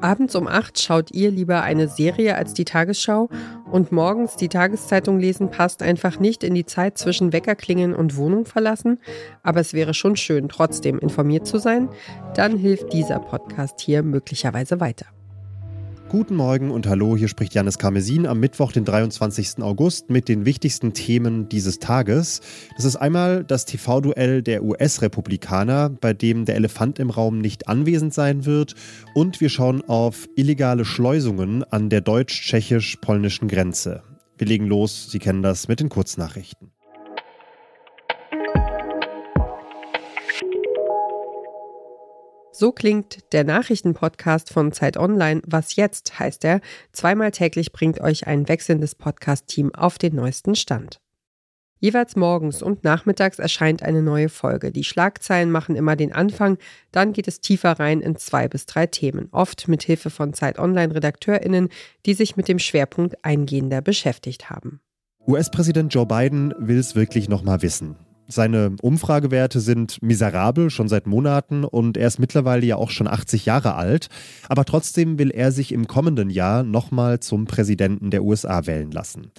Abends um 8 schaut ihr lieber eine Serie als die Tagesschau und morgens die Tageszeitung lesen passt einfach nicht in die Zeit zwischen Weckerklingen und Wohnung verlassen, aber es wäre schon schön, trotzdem informiert zu sein, dann hilft dieser Podcast hier möglicherweise weiter. Guten Morgen und hallo, hier spricht Janis Karmesin am Mittwoch, den 23. August, mit den wichtigsten Themen dieses Tages. Das ist einmal das TV-Duell der US-Republikaner, bei dem der Elefant im Raum nicht anwesend sein wird. Und wir schauen auf illegale Schleusungen an der deutsch-tschechisch-polnischen Grenze. Wir legen los, Sie kennen das mit den Kurznachrichten. So klingt der Nachrichtenpodcast von Zeit Online. Was jetzt heißt er? Zweimal täglich bringt euch ein wechselndes Podcast-Team auf den neuesten Stand. Jeweils morgens und nachmittags erscheint eine neue Folge. Die Schlagzeilen machen immer den Anfang, dann geht es tiefer rein in zwei bis drei Themen, oft mit Hilfe von Zeit Online Redakteurinnen, die sich mit dem Schwerpunkt eingehender beschäftigt haben. US-Präsident Joe Biden will es wirklich noch mal wissen. Seine Umfragewerte sind miserabel schon seit Monaten und er ist mittlerweile ja auch schon 80 Jahre alt. Aber trotzdem will er sich im kommenden Jahr nochmal zum Präsidenten der USA wählen lassen.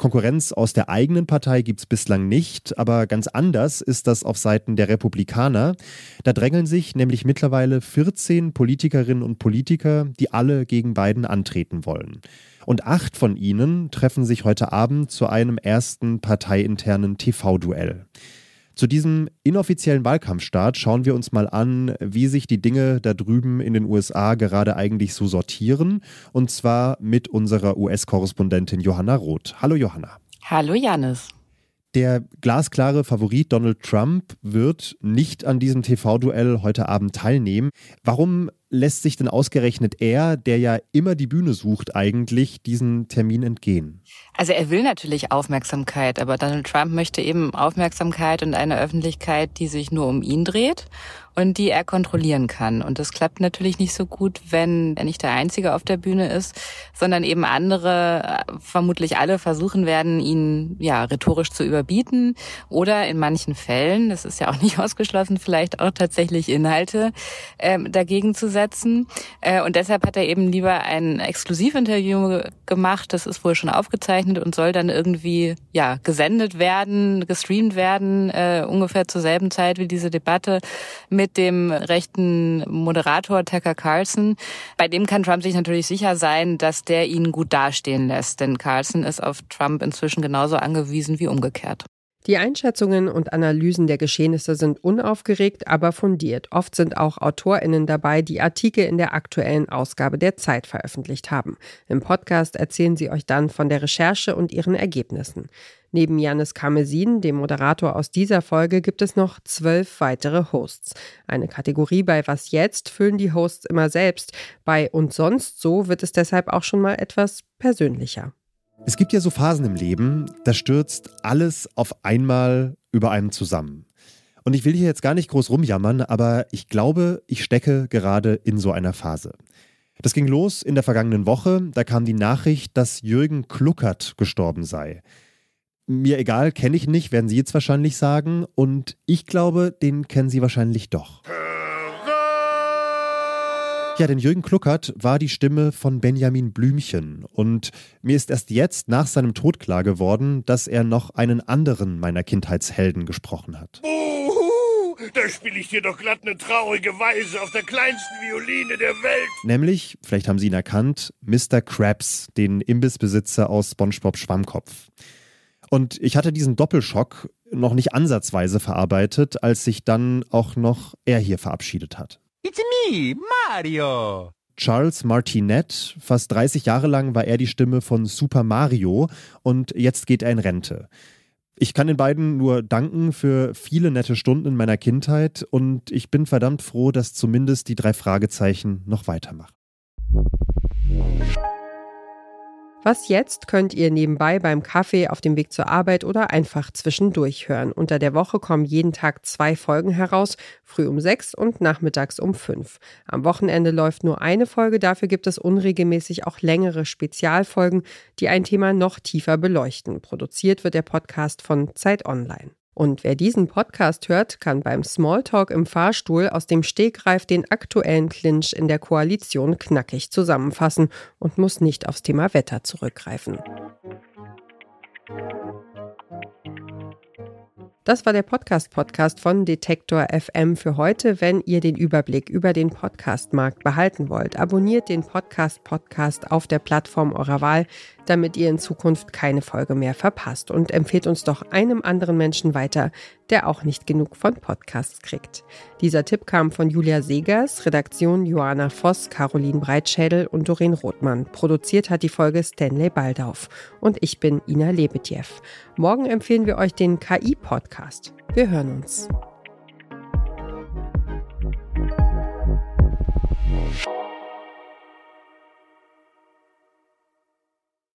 Konkurrenz aus der eigenen Partei gibt es bislang nicht, aber ganz anders ist das auf Seiten der Republikaner. Da drängeln sich nämlich mittlerweile 14 Politikerinnen und Politiker, die alle gegen Biden antreten wollen. Und acht von ihnen treffen sich heute Abend zu einem ersten parteiinternen TV-Duell. Zu diesem inoffiziellen Wahlkampfstart schauen wir uns mal an, wie sich die Dinge da drüben in den USA gerade eigentlich so sortieren. Und zwar mit unserer US-Korrespondentin Johanna Roth. Hallo Johanna. Hallo Janis. Der glasklare Favorit Donald Trump wird nicht an diesem TV-Duell heute Abend teilnehmen. Warum lässt sich denn ausgerechnet er, der ja immer die Bühne sucht, eigentlich diesen Termin entgehen? Also er will natürlich Aufmerksamkeit, aber Donald Trump möchte eben Aufmerksamkeit und eine Öffentlichkeit, die sich nur um ihn dreht und die er kontrollieren kann. Und das klappt natürlich nicht so gut, wenn er nicht der Einzige auf der Bühne ist, sondern eben andere, vermutlich alle, versuchen werden, ihn ja rhetorisch zu überbieten oder in manchen Fällen, das ist ja auch nicht ausgeschlossen, vielleicht auch tatsächlich Inhalte äh, dagegen zu setzen. Äh, und deshalb hat er eben lieber ein Exklusivinterview gemacht, das ist wohl schon aufgezeichnet und soll dann irgendwie ja gesendet werden, gestreamt werden, äh, ungefähr zur selben Zeit wie diese Debatte mit dem rechten Moderator Tucker Carlson. Bei dem kann Trump sich natürlich sicher sein, dass der ihn gut dastehen lässt, denn Carlson ist auf Trump inzwischen genauso angewiesen wie umgekehrt. Die Einschätzungen und Analysen der Geschehnisse sind unaufgeregt, aber fundiert. Oft sind auch AutorInnen dabei, die Artikel in der aktuellen Ausgabe der Zeit veröffentlicht haben. Im Podcast erzählen sie euch dann von der Recherche und ihren Ergebnissen. Neben Janis Karmesin, dem Moderator aus dieser Folge, gibt es noch zwölf weitere Hosts. Eine Kategorie bei Was jetzt füllen die Hosts immer selbst. Bei Und sonst so wird es deshalb auch schon mal etwas persönlicher. Es gibt ja so Phasen im Leben, da stürzt alles auf einmal über einem zusammen. Und ich will hier jetzt gar nicht groß rumjammern, aber ich glaube, ich stecke gerade in so einer Phase. Das ging los in der vergangenen Woche, da kam die Nachricht, dass Jürgen Kluckert gestorben sei. Mir egal, kenne ich nicht, werden Sie jetzt wahrscheinlich sagen. Und ich glaube, den kennen Sie wahrscheinlich doch. Ja, denn Jürgen Kluckert war die Stimme von Benjamin Blümchen. Und mir ist erst jetzt nach seinem Tod klar geworden, dass er noch einen anderen meiner Kindheitshelden gesprochen hat. Uhu, da spiele ich dir doch glatt eine traurige Weise auf der kleinsten Violine der Welt. Nämlich, vielleicht haben Sie ihn erkannt, Mr. Krabs, den Imbissbesitzer aus SpongeBob Schwammkopf. Und ich hatte diesen Doppelschock noch nicht ansatzweise verarbeitet, als sich dann auch noch er hier verabschiedet hat. It's me, Mario. Charles Martinet, fast 30 Jahre lang war er die Stimme von Super Mario und jetzt geht er in Rente. Ich kann den beiden nur danken für viele nette Stunden in meiner Kindheit und ich bin verdammt froh, dass zumindest die drei Fragezeichen noch weitermachen. Was jetzt könnt ihr nebenbei beim Kaffee, auf dem Weg zur Arbeit oder einfach zwischendurch hören. Unter der Woche kommen jeden Tag zwei Folgen heraus, früh um sechs und nachmittags um fünf. Am Wochenende läuft nur eine Folge, dafür gibt es unregelmäßig auch längere Spezialfolgen, die ein Thema noch tiefer beleuchten. Produziert wird der Podcast von Zeit Online. Und wer diesen Podcast hört, kann beim Smalltalk im Fahrstuhl aus dem Stegreif den aktuellen Clinch in der Koalition knackig zusammenfassen und muss nicht aufs Thema Wetter zurückgreifen. Das war der Podcast-Podcast von Detektor FM für heute. Wenn ihr den Überblick über den Podcast-Markt behalten wollt, abonniert den Podcast-Podcast auf der Plattform eurer Wahl, damit ihr in Zukunft keine Folge mehr verpasst und empfehlt uns doch einem anderen Menschen weiter, der auch nicht genug von Podcasts kriegt. Dieser Tipp kam von Julia Segers, Redaktion Joanna Voss, Caroline Breitschädel und Doreen Rothmann. Produziert hat die Folge Stanley Baldauf. Und ich bin Ina Lebetjew. Morgen empfehlen wir euch den KI-Podcast. Wir hören uns.